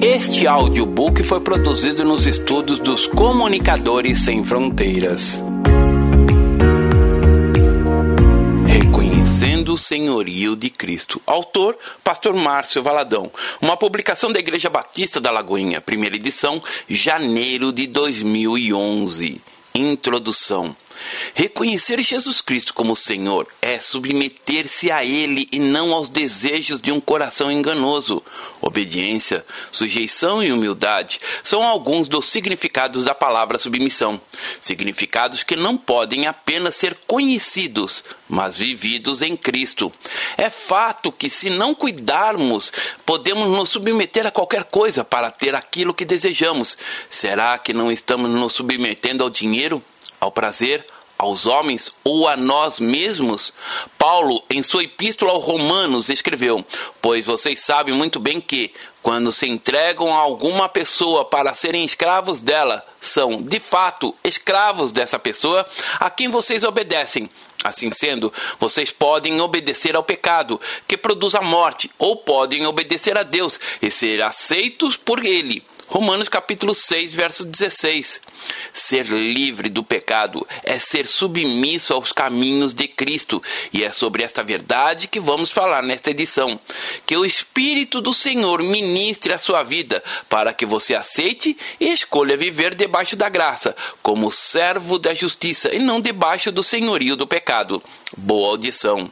Este audiobook foi produzido nos estúdios dos Comunicadores Sem Fronteiras. Reconhecendo o Senhorio de Cristo. Autor, Pastor Márcio Valadão. Uma publicação da Igreja Batista da Lagoinha, primeira edição, janeiro de 2011. Introdução. Reconhecer Jesus Cristo como Senhor é submeter-se a Ele e não aos desejos de um coração enganoso. Obediência, sujeição e humildade são alguns dos significados da palavra submissão. Significados que não podem apenas ser conhecidos, mas vividos em Cristo. É fato que, se não cuidarmos, podemos nos submeter a qualquer coisa para ter aquilo que desejamos. Será que não estamos nos submetendo ao dinheiro? Ao prazer, aos homens ou a nós mesmos? Paulo, em sua epístola aos Romanos, escreveu: Pois vocês sabem muito bem que, quando se entregam a alguma pessoa para serem escravos dela, são, de fato, escravos dessa pessoa a quem vocês obedecem. Assim sendo, vocês podem obedecer ao pecado, que produz a morte, ou podem obedecer a Deus e ser aceitos por Ele Romanos capítulo 6, verso 16. Ser livre do pecado é ser submisso aos caminhos de Cristo, e é sobre esta verdade que vamos falar nesta edição. Que o Espírito do Senhor ministre a sua vida, para que você aceite e escolha viver debaixo da graça, como servo da justiça e não debaixo do senhorio do pecado. Boa audição.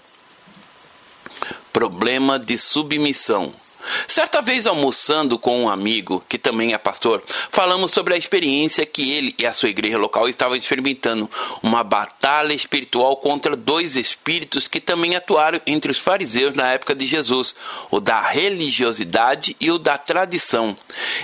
Problema de submissão. Certa vez almoçando com um amigo, que também é pastor, falamos sobre a experiência que ele e a sua igreja local estavam experimentando, uma batalha espiritual contra dois espíritos que também atuaram entre os fariseus na época de Jesus, o da religiosidade e o da tradição.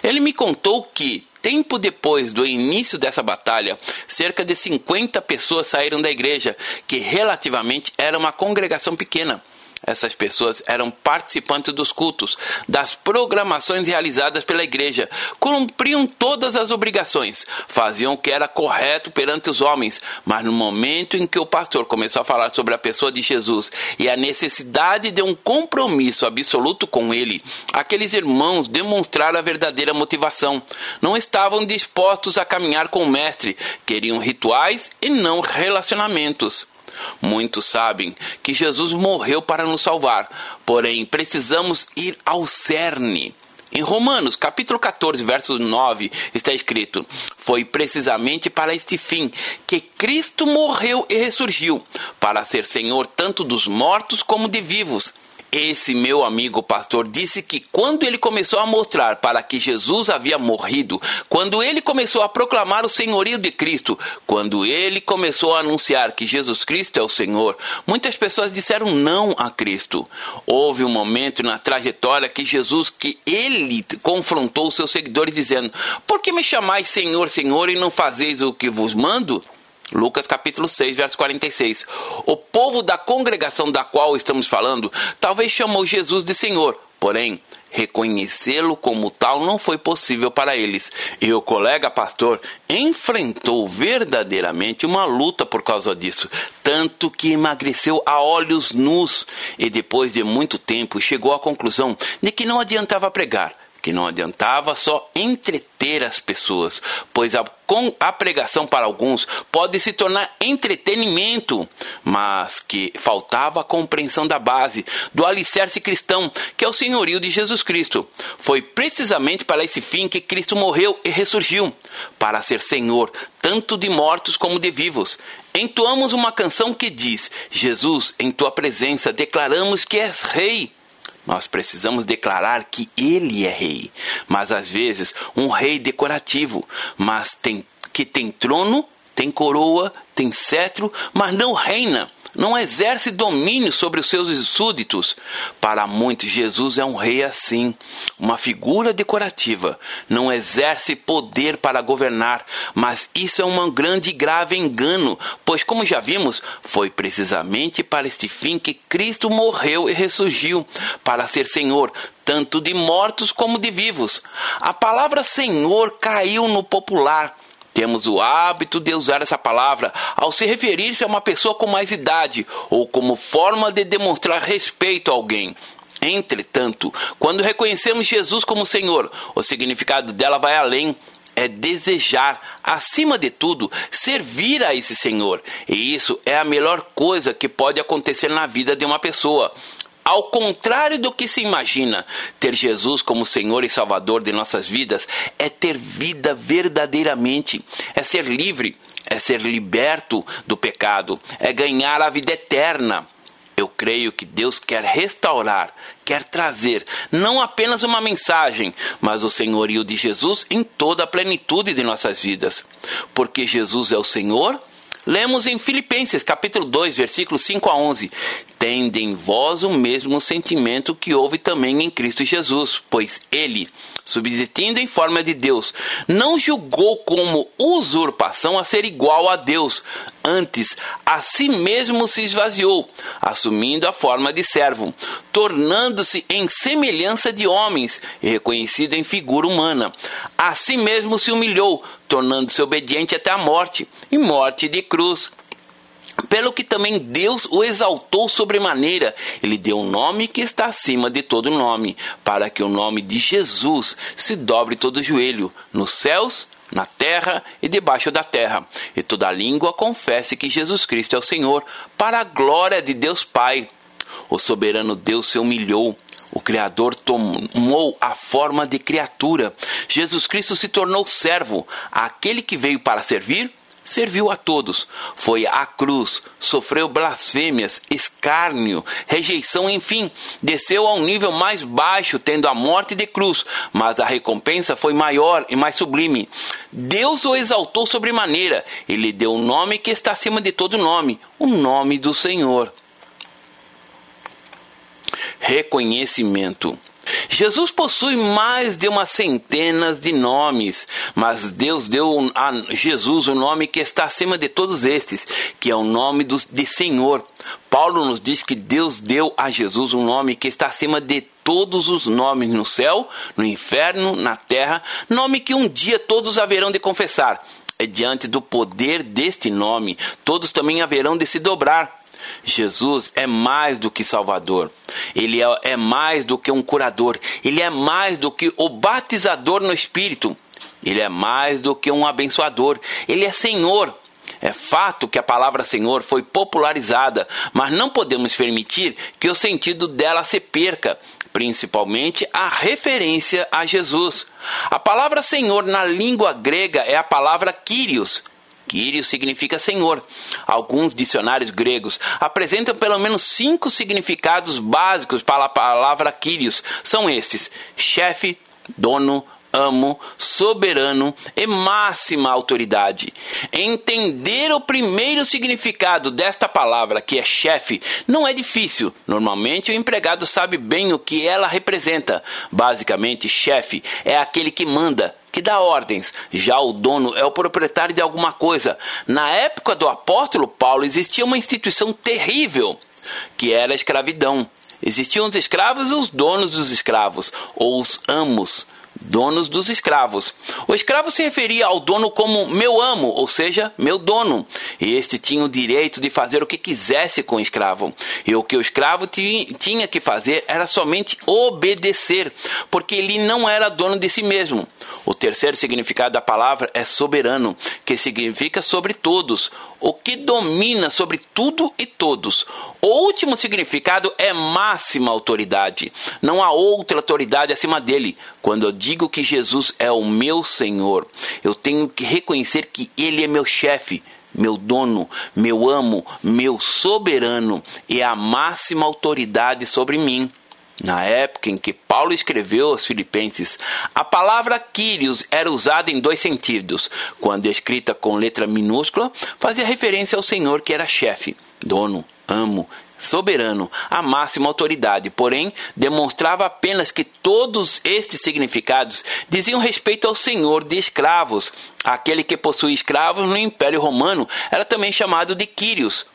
Ele me contou que Tempo depois do início dessa batalha, cerca de 50 pessoas saíram da igreja, que relativamente era uma congregação pequena. Essas pessoas eram participantes dos cultos, das programações realizadas pela igreja, cumpriam todas as obrigações, faziam o que era correto perante os homens, mas no momento em que o pastor começou a falar sobre a pessoa de Jesus e a necessidade de um compromisso absoluto com ele, aqueles irmãos demonstraram a verdadeira motivação. Não estavam dispostos a caminhar com o Mestre, queriam rituais e não relacionamentos. Muitos sabem que Jesus morreu para nos salvar, porém precisamos ir ao cerne. Em Romanos, capítulo 14, verso 9, está escrito: Foi precisamente para este fim que Cristo morreu e ressurgiu, para ser Senhor tanto dos mortos como de vivos. Esse meu amigo pastor disse que quando ele começou a mostrar para que Jesus havia morrido, quando ele começou a proclamar o senhorio de Cristo, quando ele começou a anunciar que Jesus Cristo é o Senhor, muitas pessoas disseram não a Cristo. Houve um momento na trajetória que Jesus, que ele confrontou seus seguidores dizendo: Por que me chamais Senhor, Senhor e não fazeis o que vos mando? Lucas capítulo 6, verso 46. O povo da congregação da qual estamos falando talvez chamou Jesus de Senhor, porém, reconhecê-lo como tal não foi possível para eles. E o colega pastor enfrentou verdadeiramente uma luta por causa disso, tanto que emagreceu a olhos nus e depois de muito tempo chegou à conclusão de que não adiantava pregar que não adiantava só entreter as pessoas, pois a, com a pregação para alguns pode se tornar entretenimento, mas que faltava a compreensão da base, do alicerce cristão, que é o senhorio de Jesus Cristo. Foi precisamente para esse fim que Cristo morreu e ressurgiu, para ser Senhor, tanto de mortos como de vivos. Entoamos uma canção que diz: Jesus, em tua presença declaramos que és Rei. Nós precisamos declarar que ele é rei, mas às vezes um rei decorativo, mas tem que tem trono, tem coroa, tem cetro, mas não reina não exerce domínio sobre os seus súditos. Para muitos, Jesus é um rei assim, uma figura decorativa. Não exerce poder para governar, mas isso é um grande e grave engano, pois, como já vimos, foi precisamente para este fim que Cristo morreu e ressurgiu para ser Senhor, tanto de mortos como de vivos. A palavra Senhor caiu no popular temos o hábito de usar essa palavra ao se referir-se a uma pessoa com mais idade ou como forma de demonstrar respeito a alguém. Entretanto, quando reconhecemos Jesus como Senhor, o significado dela vai além é desejar, acima de tudo, servir a esse Senhor. E isso é a melhor coisa que pode acontecer na vida de uma pessoa. Ao contrário do que se imagina, ter Jesus como Senhor e Salvador de nossas vidas é ter vida verdadeiramente, é ser livre, é ser liberto do pecado, é ganhar a vida eterna. Eu creio que Deus quer restaurar, quer trazer não apenas uma mensagem, mas o senhorio de Jesus em toda a plenitude de nossas vidas. Porque Jesus é o Senhor, Lemos em Filipenses capítulo 2, versículos 5 a 11: Tende em vós o mesmo sentimento que houve também em Cristo Jesus, pois ele, subsistindo em forma de Deus, não julgou como usurpação a ser igual a Deus, antes a si mesmo se esvaziou, assumindo a forma de servo, tornando-se em semelhança de homens e reconhecido em figura humana. A si mesmo se humilhou, tornando-se obediente até a morte e morte de cruz. Pelo que também Deus o exaltou sobremaneira, ele deu um nome que está acima de todo nome, para que o nome de Jesus se dobre todo joelho, nos céus, na terra e debaixo da terra, e toda língua confesse que Jesus Cristo é o Senhor, para a glória de Deus Pai. O soberano Deus se humilhou, o Criador tomou a forma de criatura. Jesus Cristo se tornou servo, aquele que veio para servir serviu a todos. Foi à cruz, sofreu blasfêmias, escárnio, rejeição, enfim, desceu a um nível mais baixo, tendo a morte de cruz, mas a recompensa foi maior e mais sublime. Deus o exaltou sobremaneira, ele deu um nome que está acima de todo nome, o nome do Senhor. Reconhecimento. Jesus possui mais de uma centena de nomes, mas Deus deu a Jesus o nome que está acima de todos estes, que é o nome de Senhor. Paulo nos diz que Deus deu a Jesus um nome que está acima de todos os nomes no céu, no inferno, na terra, nome que um dia todos haverão de confessar. É diante do poder deste nome, todos também haverão de se dobrar Jesus é mais do que Salvador. Ele é, é, mais do que um curador. Ele é mais do que o batizador no Espírito. Ele é mais do que um abençoador. Ele é Senhor. É fato que a palavra Senhor foi popularizada, mas não podemos permitir que o sentido dela se perca, principalmente a referência a Jesus. A palavra Senhor na língua grega é a palavra Kyrios, Kyrios significa Senhor. Alguns dicionários gregos apresentam pelo menos cinco significados básicos para a palavra Kyrios. São estes: chefe, dono, amo, soberano e máxima autoridade. Entender o primeiro significado desta palavra, que é chefe, não é difícil. Normalmente o empregado sabe bem o que ela representa. Basicamente, chefe é aquele que manda, que dá ordens. Já o dono é o proprietário de alguma coisa. Na época do apóstolo Paulo existia uma instituição terrível, que era a escravidão. Existiam os escravos e os donos dos escravos, ou os amos donos dos escravos. O escravo se referia ao dono como meu amo, ou seja, meu dono. E este tinha o direito de fazer o que quisesse com o escravo. E o que o escravo tinha que fazer era somente obedecer, porque ele não era dono de si mesmo. O terceiro significado da palavra é soberano, que significa sobre todos, o que domina sobre tudo e todos. O último significado é máxima autoridade. Não há outra autoridade acima dele. Quando eu digo que Jesus é o meu Senhor, eu tenho que reconhecer que ele é meu chefe, meu dono, meu amo, meu soberano e a máxima autoridade sobre mim. Na época em que Paulo escreveu aos Filipenses, a palavra Kyrios era usada em dois sentidos. Quando escrita com letra minúscula, fazia referência ao Senhor que era chefe, dono, amo, soberano, a máxima autoridade, porém demonstrava apenas que todos estes significados diziam respeito ao senhor de escravos. Aquele que possuía escravos no Império Romano era também chamado de Quírios,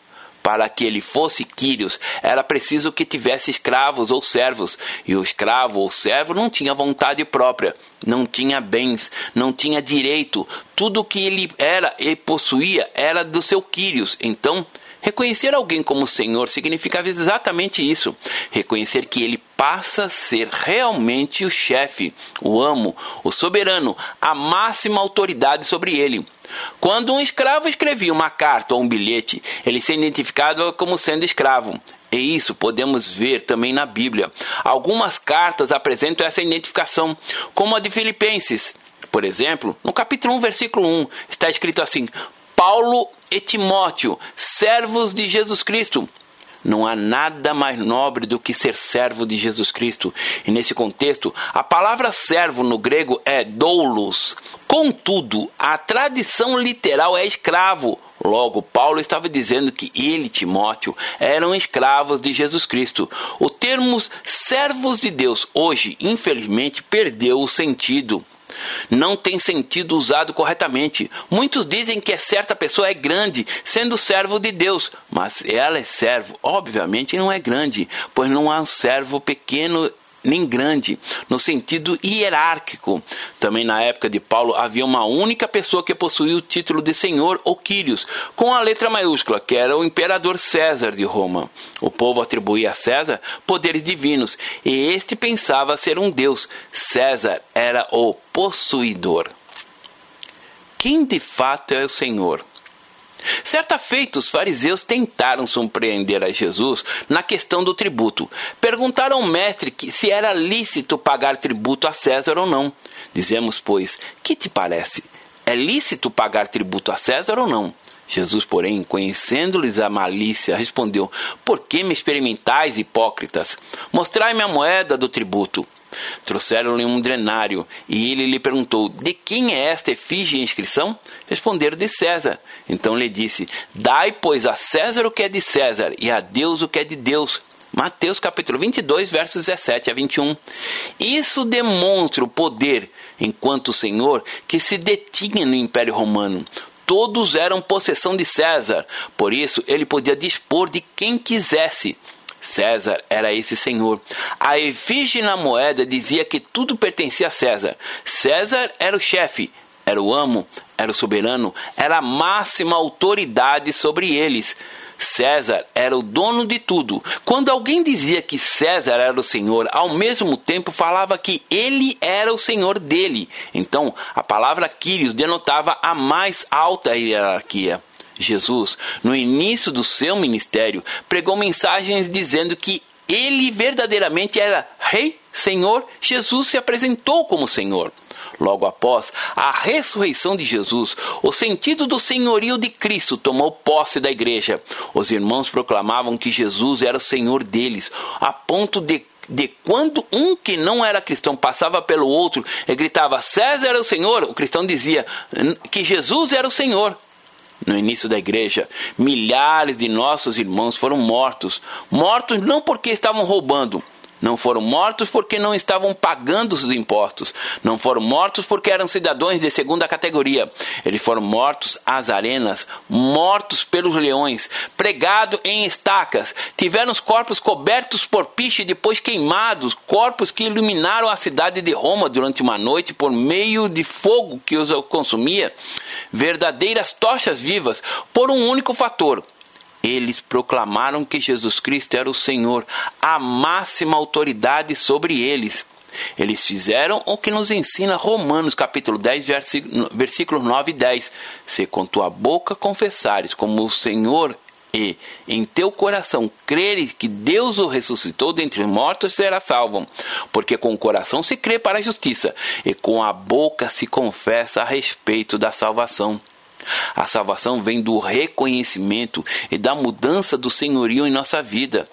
para que ele fosse Quírios, era preciso que tivesse escravos ou servos, e o escravo ou servo não tinha vontade própria, não tinha bens, não tinha direito, tudo o que ele era e possuía era do seu Quírios. Então, Reconhecer alguém como Senhor significava exatamente isso: reconhecer que ele passa a ser realmente o chefe, o amo, o soberano, a máxima autoridade sobre ele. Quando um escravo escrevia uma carta ou um bilhete, ele se identificava como sendo escravo. E isso podemos ver também na Bíblia. Algumas cartas apresentam essa identificação, como a de Filipenses. Por exemplo, no capítulo 1, versículo 1, está escrito assim: Paulo e Timóteo, servos de Jesus Cristo. Não há nada mais nobre do que ser servo de Jesus Cristo. E nesse contexto, a palavra servo no grego é doulos. Contudo, a tradição literal é escravo. Logo, Paulo estava dizendo que ele e Timóteo eram escravos de Jesus Cristo. O termo servos de Deus hoje, infelizmente, perdeu o sentido não tem sentido usado corretamente. Muitos dizem que certa pessoa é grande, sendo servo de Deus, mas ela é servo. Obviamente não é grande, pois não há um servo pequeno nem grande, no sentido hierárquico. Também na época de Paulo havia uma única pessoa que possuía o título de Senhor ou Quírios, com a letra maiúscula, que era o imperador César de Roma. O povo atribuía a César poderes divinos, e este pensava ser um deus. César era o possuidor. Quem de fato é o Senhor? Certa feita, os fariseus tentaram surpreender a Jesus na questão do tributo. Perguntaram ao mestre se era lícito pagar tributo a César ou não. Dizemos, pois, que te parece? É lícito pagar tributo a César ou não? Jesus, porém, conhecendo-lhes a malícia, respondeu: Por que me experimentais, hipócritas? Mostrai-me a moeda do tributo. Trouxeram-lhe um drenário, e ele lhe perguntou: De quem é esta efígie e inscrição? Responderam: De César. Então lhe disse: Dai, pois, a César o que é de César, e a Deus o que é de Deus. Mateus capítulo 22, versos 17 a 21. Isso demonstra o poder, enquanto Senhor, que se detinha no Império Romano. Todos eram possessão de César, por isso ele podia dispor de quem quisesse. César era esse senhor. A efígie na moeda dizia que tudo pertencia a César. César era o chefe, era o amo, era o soberano, era a máxima autoridade sobre eles. César era o dono de tudo. Quando alguém dizia que César era o senhor, ao mesmo tempo falava que ele era o senhor dele. Então, a palavra Quírios denotava a mais alta hierarquia. Jesus, no início do seu ministério, pregou mensagens dizendo que ele verdadeiramente era Rei, Senhor. Jesus se apresentou como Senhor. Logo após a ressurreição de Jesus, o sentido do senhorio de Cristo tomou posse da igreja. Os irmãos proclamavam que Jesus era o Senhor deles, a ponto de de quando um que não era cristão passava pelo outro e gritava César era o Senhor, o cristão dizia que Jesus era o Senhor no início da igreja, milhares de nossos irmãos foram mortos. Mortos não porque estavam roubando, não foram mortos porque não estavam pagando os impostos. Não foram mortos porque eram cidadãos de segunda categoria. Eles foram mortos às arenas, mortos pelos leões, pregados em estacas. Tiveram os corpos cobertos por piche e depois queimados. Corpos que iluminaram a cidade de Roma durante uma noite por meio de fogo que os consumia. Verdadeiras tochas vivas por um único fator eles proclamaram que Jesus Cristo era o Senhor, a máxima autoridade sobre eles. Eles fizeram o que nos ensina Romanos capítulo 10, versículos 9 e 10. Se com tua boca confessares como o Senhor e em teu coração creres que Deus o ressuscitou dentre os mortos, será salvo. Porque com o coração se crê para a justiça e com a boca se confessa a respeito da salvação. A salvação vem do reconhecimento e da mudança do senhorio em nossa vida.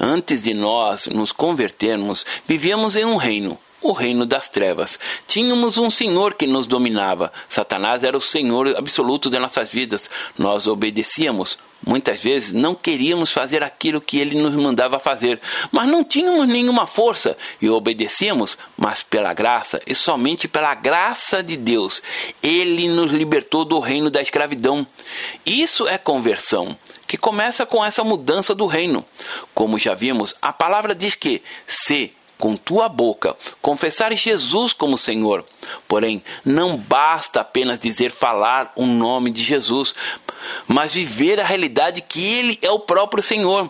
Antes de nós nos convertermos, vivíamos em um reino, o reino das trevas. Tínhamos um senhor que nos dominava. Satanás era o senhor absoluto de nossas vidas. Nós obedecíamos, Muitas vezes não queríamos fazer aquilo que ele nos mandava fazer, mas não tínhamos nenhuma força e obedecíamos, mas pela graça e somente pela graça de Deus, ele nos libertou do reino da escravidão. Isso é conversão, que começa com essa mudança do reino. Como já vimos, a palavra diz que se com tua boca confessares Jesus como Senhor. Porém, não basta apenas dizer falar o nome de Jesus, mas viver a realidade que Ele é o próprio Senhor.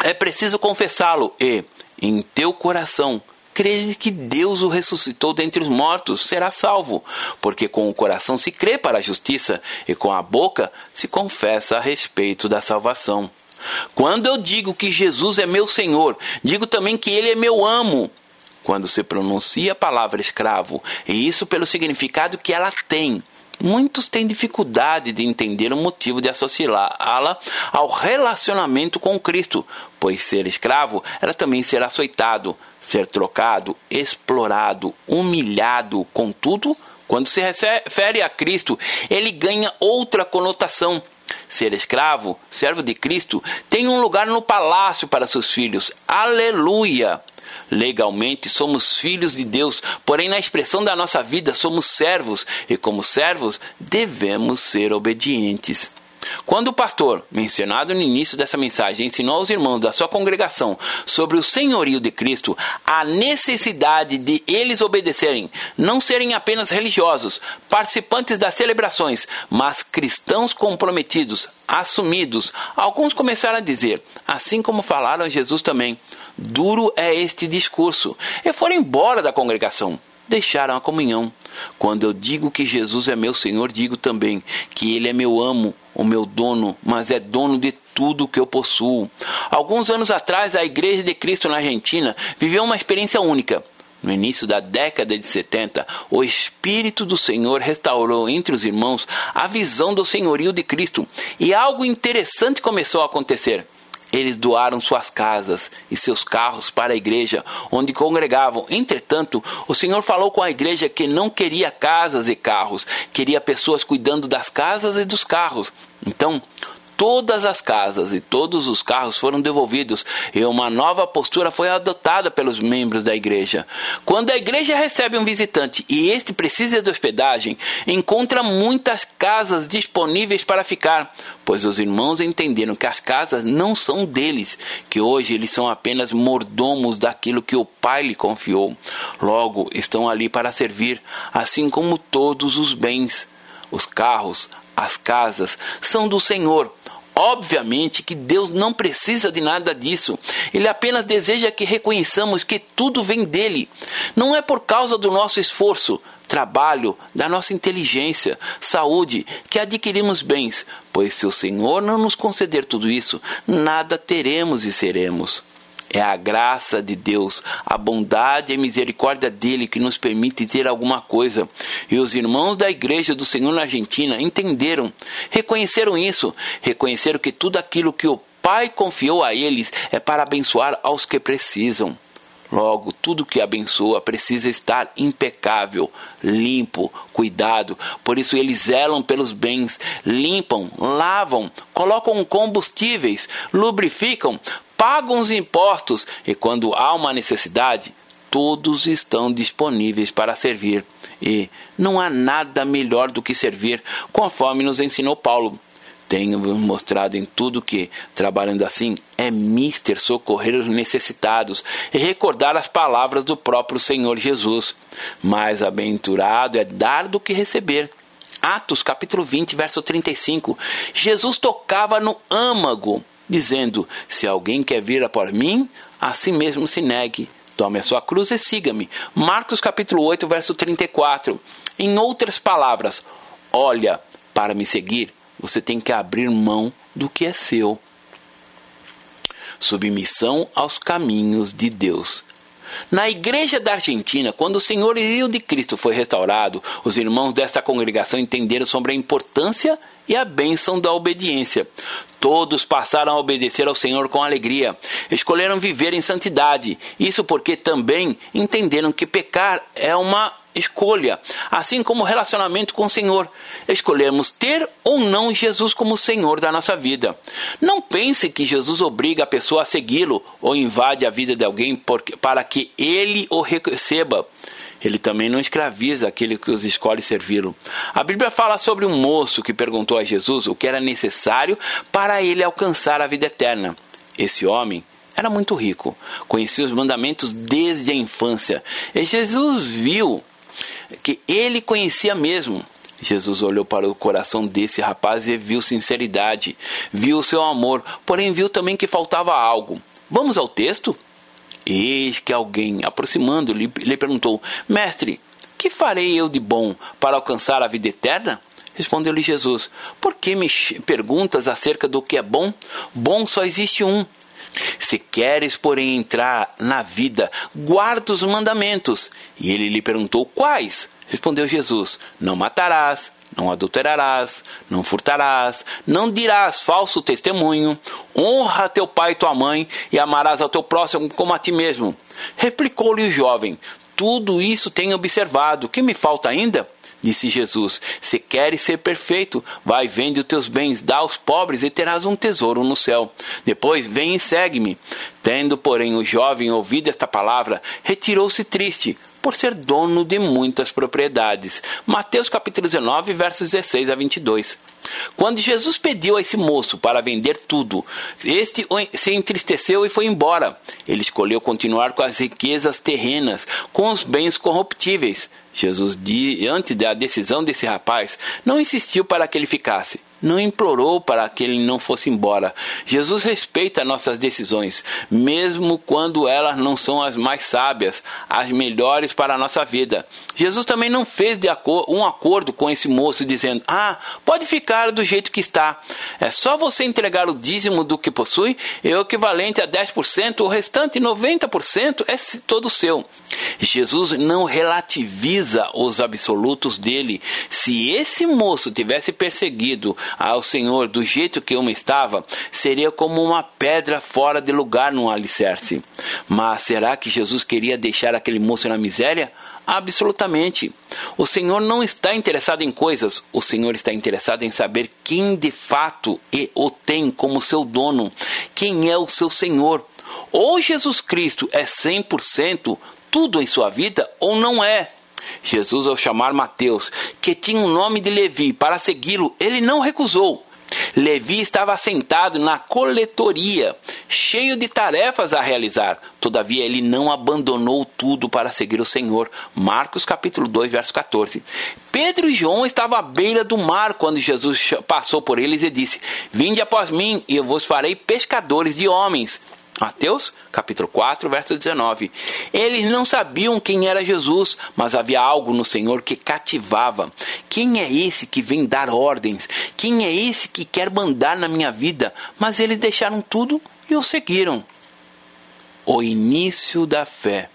É preciso confessá-lo e, em teu coração, crer que Deus o ressuscitou dentre os mortos, será salvo, porque com o coração se crê para a justiça e com a boca se confessa a respeito da salvação. Quando eu digo que Jesus é meu Senhor, digo também que Ele é meu amo. Quando se pronuncia a palavra escravo, e isso pelo significado que ela tem, Muitos têm dificuldade de entender o motivo de associá-la ao relacionamento com Cristo, pois ser escravo era também ser açoitado, ser trocado, explorado, humilhado. Contudo, quando se refere a Cristo, ele ganha outra conotação. Ser escravo, servo de Cristo, tem um lugar no palácio para seus filhos. Aleluia! Legalmente somos filhos de Deus, porém na expressão da nossa vida somos servos e, como servos, devemos ser obedientes. Quando o pastor, mencionado no início dessa mensagem, ensinou aos irmãos da sua congregação sobre o senhorio de Cristo, a necessidade de eles obedecerem, não serem apenas religiosos, participantes das celebrações, mas cristãos comprometidos, assumidos, alguns começaram a dizer, assim como falaram Jesus também: Duro é este discurso. E foram embora da congregação. Deixaram a comunhão. Quando eu digo que Jesus é meu Senhor, digo também que Ele é meu amo, o meu dono, mas é dono de tudo que eu possuo. Alguns anos atrás, a Igreja de Cristo na Argentina viveu uma experiência única. No início da década de 70, o Espírito do Senhor restaurou entre os irmãos a visão do senhorio de Cristo e algo interessante começou a acontecer. Eles doaram suas casas e seus carros para a igreja onde congregavam. Entretanto, o Senhor falou com a igreja que não queria casas e carros, queria pessoas cuidando das casas e dos carros. Então, todas as casas e todos os carros foram devolvidos e uma nova postura foi adotada pelos membros da igreja. Quando a igreja recebe um visitante e este precisa de hospedagem, encontra muitas casas disponíveis para ficar, pois os irmãos entenderam que as casas não são deles, que hoje eles são apenas mordomos daquilo que o Pai lhe confiou. Logo, estão ali para servir, assim como todos os bens. Os carros, as casas são do Senhor. Obviamente que Deus não precisa de nada disso. Ele apenas deseja que reconheçamos que tudo vem dele. Não é por causa do nosso esforço, trabalho, da nossa inteligência, saúde, que adquirimos bens, pois se o Senhor não nos conceder tudo isso, nada teremos e seremos. É a graça de Deus, a bondade e a misericórdia dele que nos permite ter alguma coisa. E os irmãos da igreja do Senhor na Argentina entenderam, reconheceram isso, reconheceram que tudo aquilo que o Pai confiou a eles é para abençoar aos que precisam. Logo, tudo que abençoa precisa estar impecável, limpo, cuidado. Por isso, eles zelam pelos bens, limpam, lavam, colocam combustíveis, lubrificam, pagam os impostos e, quando há uma necessidade, todos estão disponíveis para servir. E não há nada melhor do que servir, conforme nos ensinou Paulo. Tenho mostrado em tudo que, trabalhando assim, é mister socorrer os necessitados e recordar as palavras do próprio Senhor Jesus. Mais aventurado é dar do que receber. Atos capítulo 20, verso 35. Jesus tocava no âmago dizendo: Se alguém quer vir após mim, a si mesmo se negue. Tome a sua cruz e siga-me. Marcos capítulo 8, verso 34. Em outras palavras, olha, para me seguir, você tem que abrir mão do que é seu. Submissão aos caminhos de Deus. Na igreja da Argentina, quando o senhorio de Cristo foi restaurado, os irmãos desta congregação entenderam sobre a importância e a bênção da obediência. Todos passaram a obedecer ao Senhor com alegria. Escolheram viver em santidade. Isso porque também entenderam que pecar é uma escolha, assim como o relacionamento com o Senhor. Escolhemos ter ou não Jesus como Senhor da nossa vida. Não pense que Jesus obriga a pessoa a segui-lo ou invade a vida de alguém para que ele o receba. Ele também não escraviza aquele que os escolhe servi-lo. A Bíblia fala sobre um moço que perguntou a Jesus o que era necessário para ele alcançar a vida eterna. Esse homem era muito rico, conhecia os mandamentos desde a infância. E Jesus viu que ele conhecia mesmo. Jesus olhou para o coração desse rapaz e viu sinceridade, viu seu amor, porém viu também que faltava algo. Vamos ao texto? Eis que alguém, aproximando-lhe, lhe perguntou: Mestre, que farei eu de bom para alcançar a vida eterna? Respondeu-lhe Jesus: Por que me perguntas acerca do que é bom? Bom só existe um. Se queres, porém, entrar na vida, guarda os mandamentos. E ele lhe perguntou: Quais? Respondeu Jesus: Não matarás, não adulterarás, não furtarás, não dirás falso testemunho, honra teu pai e tua mãe e amarás ao teu próximo como a ti mesmo. Replicou-lhe o jovem: Tudo isso tenho observado, que me falta ainda? Disse Jesus: Se queres ser perfeito, vai vende os teus bens, dá aos pobres e terás um tesouro no céu. Depois vem e segue-me. Tendo, porém, o jovem ouvido esta palavra, retirou-se triste, por ser dono de muitas propriedades. Mateus capítulo 19, versos 16 a 22. Quando Jesus pediu a esse moço para vender tudo, este se entristeceu e foi embora. Ele escolheu continuar com as riquezas terrenas, com os bens corruptíveis. Jesus, diante da decisão desse rapaz, não insistiu para que ele ficasse não implorou para que ele não fosse embora. Jesus respeita nossas decisões, mesmo quando elas não são as mais sábias, as melhores para a nossa vida. Jesus também não fez um acordo com esse moço dizendo: Ah, pode ficar do jeito que está. É só você entregar o dízimo do que possui, é o equivalente a 10%, o restante 90% é todo seu. Jesus não relativiza os absolutos dele. Se esse moço tivesse perseguido ao Senhor do jeito que eu estava, seria como uma pedra fora de lugar no alicerce. Mas será que Jesus queria deixar aquele moço na miséria? Absolutamente. O Senhor não está interessado em coisas, o Senhor está interessado em saber quem de fato o tem como seu dono, quem é o seu Senhor. Ou Jesus Cristo é 100% tudo em sua vida, ou não é. Jesus, ao chamar Mateus, que tinha o nome de Levi, para segui-lo, ele não recusou. Levi estava sentado na coletoria, cheio de tarefas a realizar. Todavia, ele não abandonou tudo para seguir o Senhor. Marcos capítulo 2, verso 14. Pedro e João estavam à beira do mar quando Jesus passou por eles e disse: Vinde após mim, e eu vos farei pescadores de homens. Mateus, capítulo 4, verso 19. Eles não sabiam quem era Jesus, mas havia algo no Senhor que cativava. Quem é esse que vem dar ordens? Quem é esse que quer mandar na minha vida? Mas eles deixaram tudo e o seguiram. O início da fé.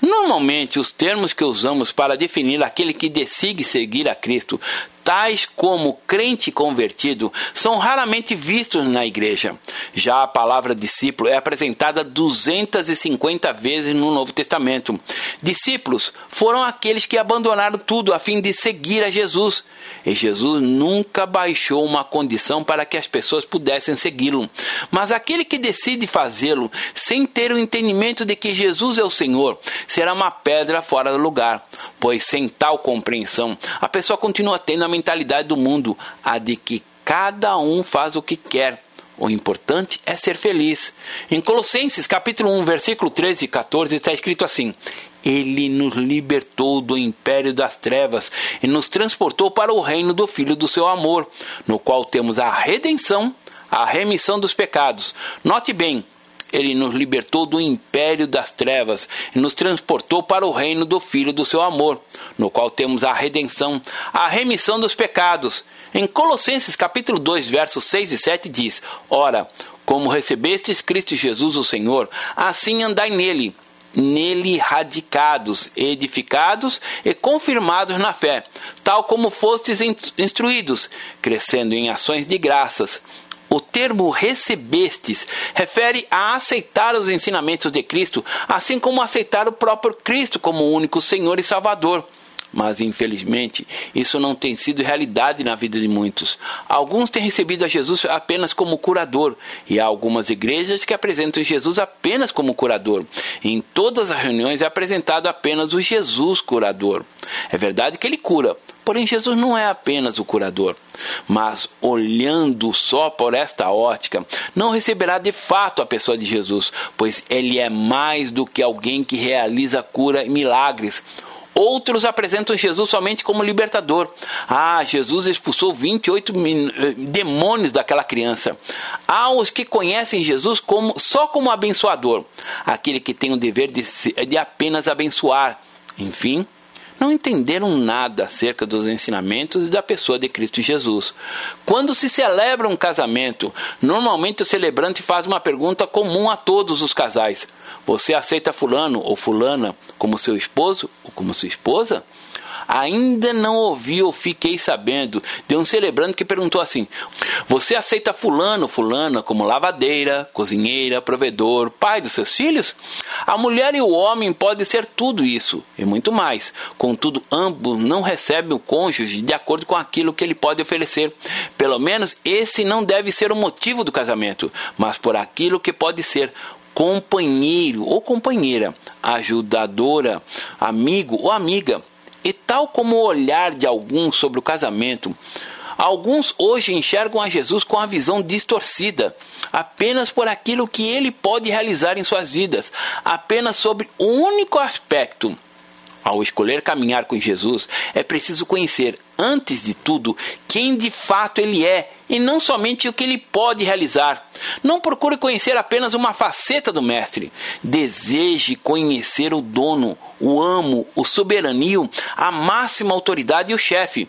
Normalmente, os termos que usamos para definir aquele que decide seguir a Cristo tais como crente convertido, são raramente vistos na igreja. Já a palavra discípulo é apresentada 250 vezes no Novo Testamento. Discípulos foram aqueles que abandonaram tudo a fim de seguir a Jesus. E Jesus nunca baixou uma condição para que as pessoas pudessem segui-lo. Mas aquele que decide fazê-lo sem ter o entendimento de que Jesus é o Senhor será uma pedra fora do lugar, pois sem tal compreensão a pessoa continua tendo a mentalidade do mundo, a de que cada um faz o que quer. O importante é ser feliz. Em Colossenses capítulo 1, versículo 13 e 14 está escrito assim: ele nos libertou do império das trevas e nos transportou para o reino do Filho do seu amor, no qual temos a redenção, a remissão dos pecados. Note bem, ele nos libertou do império das trevas e nos transportou para o reino do Filho do seu amor, no qual temos a redenção, a remissão dos pecados. Em Colossenses capítulo 2, versos 6 e 7 diz: Ora, como recebestes Cristo Jesus o Senhor, assim andai nele, nele radicados, edificados e confirmados na fé, tal como fostes instruídos, crescendo em ações de graças o termo recebestes refere a aceitar os ensinamentos de Cristo, assim como aceitar o próprio Cristo como único Senhor e Salvador. Mas infelizmente, isso não tem sido realidade na vida de muitos. Alguns têm recebido a Jesus apenas como curador, e há algumas igrejas que apresentam Jesus apenas como curador. em todas as reuniões é apresentado apenas o Jesus curador. É verdade que ele cura, porém Jesus não é apenas o curador. Mas olhando só por esta ótica, não receberá de fato a pessoa de Jesus, pois ele é mais do que alguém que realiza cura e milagres Outros apresentam Jesus somente como libertador. Ah, Jesus expulsou 28 eh, demônios daquela criança. Há os que conhecem Jesus como, só como abençoador, aquele que tem o dever de, de apenas abençoar. Enfim, não entenderam nada acerca dos ensinamentos e da pessoa de Cristo Jesus. Quando se celebra um casamento, normalmente o celebrante faz uma pergunta comum a todos os casais: Você aceita Fulano ou Fulana como seu esposo ou como sua esposa? Ainda não ouvi ou fiquei sabendo de um celebrante que perguntou assim: Você aceita Fulano, Fulana como lavadeira, cozinheira, provedor, pai dos seus filhos? A mulher e o homem podem ser tudo isso e muito mais. Contudo, ambos não recebem o cônjuge de acordo com aquilo que ele pode oferecer. Pelo menos esse não deve ser o motivo do casamento, mas por aquilo que pode ser companheiro ou companheira, ajudadora, amigo ou amiga. E tal como o olhar de alguns sobre o casamento, alguns hoje enxergam a Jesus com a visão distorcida, apenas por aquilo que ele pode realizar em suas vidas, apenas sobre o único aspecto ao escolher caminhar com Jesus, é preciso conhecer, antes de tudo, quem de fato ele é e não somente o que ele pode realizar. Não procure conhecer apenas uma faceta do Mestre. Deseje conhecer o dono, o amo, o soberanio, a máxima autoridade e o chefe.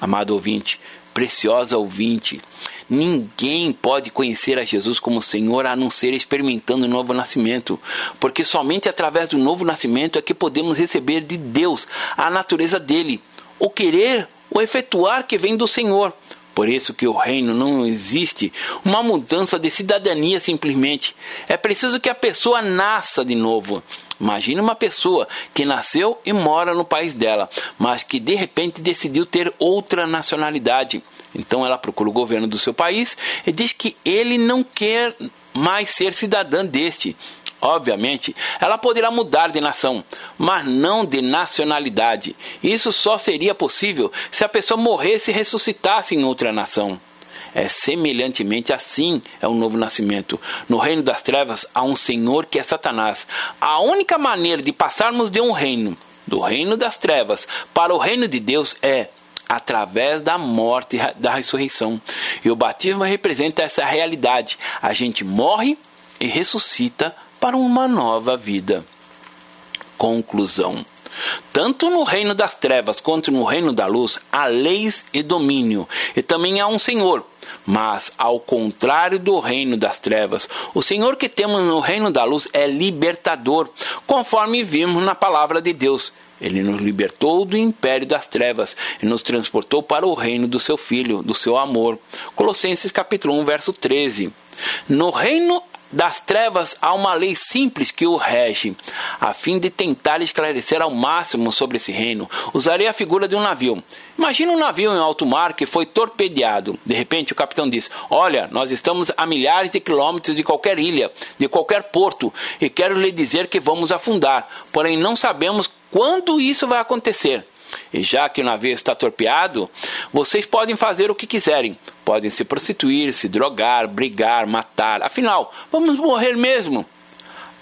Amado ouvinte, preciosa ouvinte, Ninguém pode conhecer a Jesus como Senhor a não ser experimentando o novo nascimento, porque somente através do novo nascimento é que podemos receber de Deus a natureza dele, o querer, o efetuar que vem do Senhor. Por isso que o reino não existe uma mudança de cidadania simplesmente. É preciso que a pessoa nasça de novo. Imagine uma pessoa que nasceu e mora no país dela, mas que de repente decidiu ter outra nacionalidade. Então ela procura o governo do seu país e diz que ele não quer mais ser cidadã deste. Obviamente, ela poderá mudar de nação, mas não de nacionalidade. Isso só seria possível se a pessoa morresse e ressuscitasse em outra nação. É semelhantemente assim é o novo nascimento. No reino das trevas há um Senhor que é Satanás. A única maneira de passarmos de um reino, do reino das trevas, para o reino de Deus é através da morte e da ressurreição. E o batismo representa essa realidade. A gente morre e ressuscita para uma nova vida. Conclusão. Tanto no reino das trevas quanto no reino da luz há leis e domínio, e também há um Senhor. Mas, ao contrário do reino das trevas, o Senhor que temos no reino da luz é libertador, conforme vimos na palavra de Deus. Ele nos libertou do império das trevas e nos transportou para o reino do seu Filho, do seu amor. Colossenses capítulo 1, verso 13. No reino das trevas há uma lei simples que o rege, a fim de tentar esclarecer ao máximo sobre esse reino. Usarei a figura de um navio. Imagina um navio em alto mar que foi torpedeado. De repente o capitão diz: Olha, nós estamos a milhares de quilômetros de qualquer ilha, de qualquer porto, e quero lhe dizer que vamos afundar. Porém, não sabemos quando isso vai acontecer. E já que o navio está torpeado, vocês podem fazer o que quiserem. Podem se prostituir, se drogar, brigar, matar. Afinal, vamos morrer mesmo.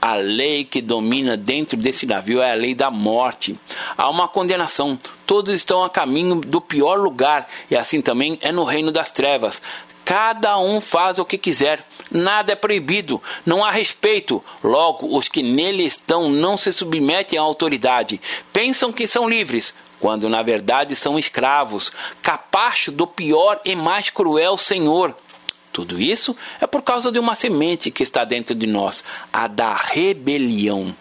A lei que domina dentro desse navio é a lei da morte. Há uma condenação. Todos estão a caminho do pior lugar, e assim também é no reino das trevas. Cada um faz o que quiser, nada é proibido, não há respeito. Logo, os que nele estão não se submetem à autoridade. Pensam que são livres, quando na verdade são escravos, capazes do pior e mais cruel Senhor. Tudo isso é por causa de uma semente que está dentro de nós, a da rebelião.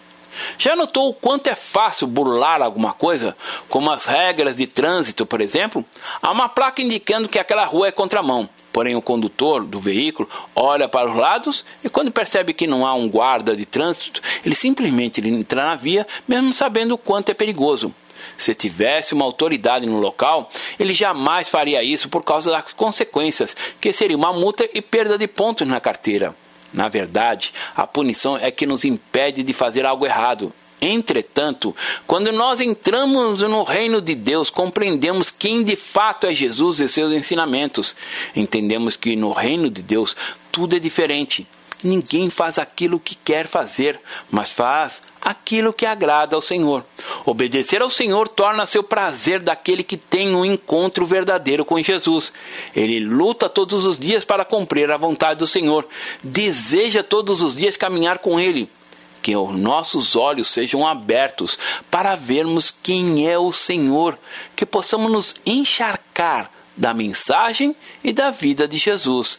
Já notou o quanto é fácil burlar alguma coisa, como as regras de trânsito, por exemplo? Há uma placa indicando que aquela rua é contramão. Porém, o condutor do veículo olha para os lados e, quando percebe que não há um guarda de trânsito, ele simplesmente entra na via, mesmo sabendo o quanto é perigoso. Se tivesse uma autoridade no local, ele jamais faria isso por causa das consequências, que seria uma multa e perda de pontos na carteira. Na verdade, a punição é que nos impede de fazer algo errado. Entretanto, quando nós entramos no reino de Deus, compreendemos quem de fato é Jesus e seus ensinamentos. Entendemos que no reino de Deus tudo é diferente. Ninguém faz aquilo que quer fazer, mas faz aquilo que agrada ao Senhor. Obedecer ao Senhor torna seu prazer daquele que tem um encontro verdadeiro com Jesus. Ele luta todos os dias para cumprir a vontade do Senhor, deseja todos os dias caminhar com Ele. Que os nossos olhos sejam abertos para vermos quem é o Senhor, que possamos nos encharcar da mensagem e da vida de Jesus.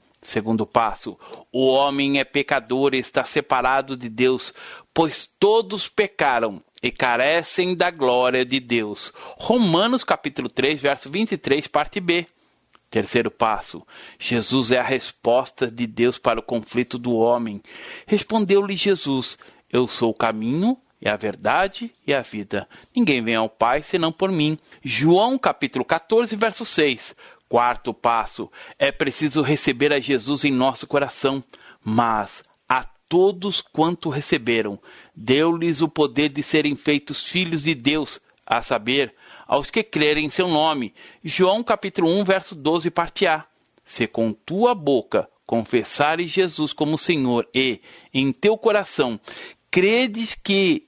Segundo passo: o homem é pecador e está separado de Deus, pois todos pecaram e carecem da glória de Deus. Romanos capítulo 3, verso 23, parte B. Terceiro passo: Jesus é a resposta de Deus para o conflito do homem. Respondeu-lhe Jesus: Eu sou o caminho, e a verdade e a vida. Ninguém vem ao Pai senão por mim. João capítulo 14, verso 6. Quarto passo: é preciso receber a Jesus em nosso coração, mas a todos quanto receberam, deu-lhes o poder de serem feitos filhos de Deus, a saber, aos que crerem em seu nome. João capítulo 1, verso 12, parte A. Se com tua boca confessares Jesus como Senhor e em teu coração credes que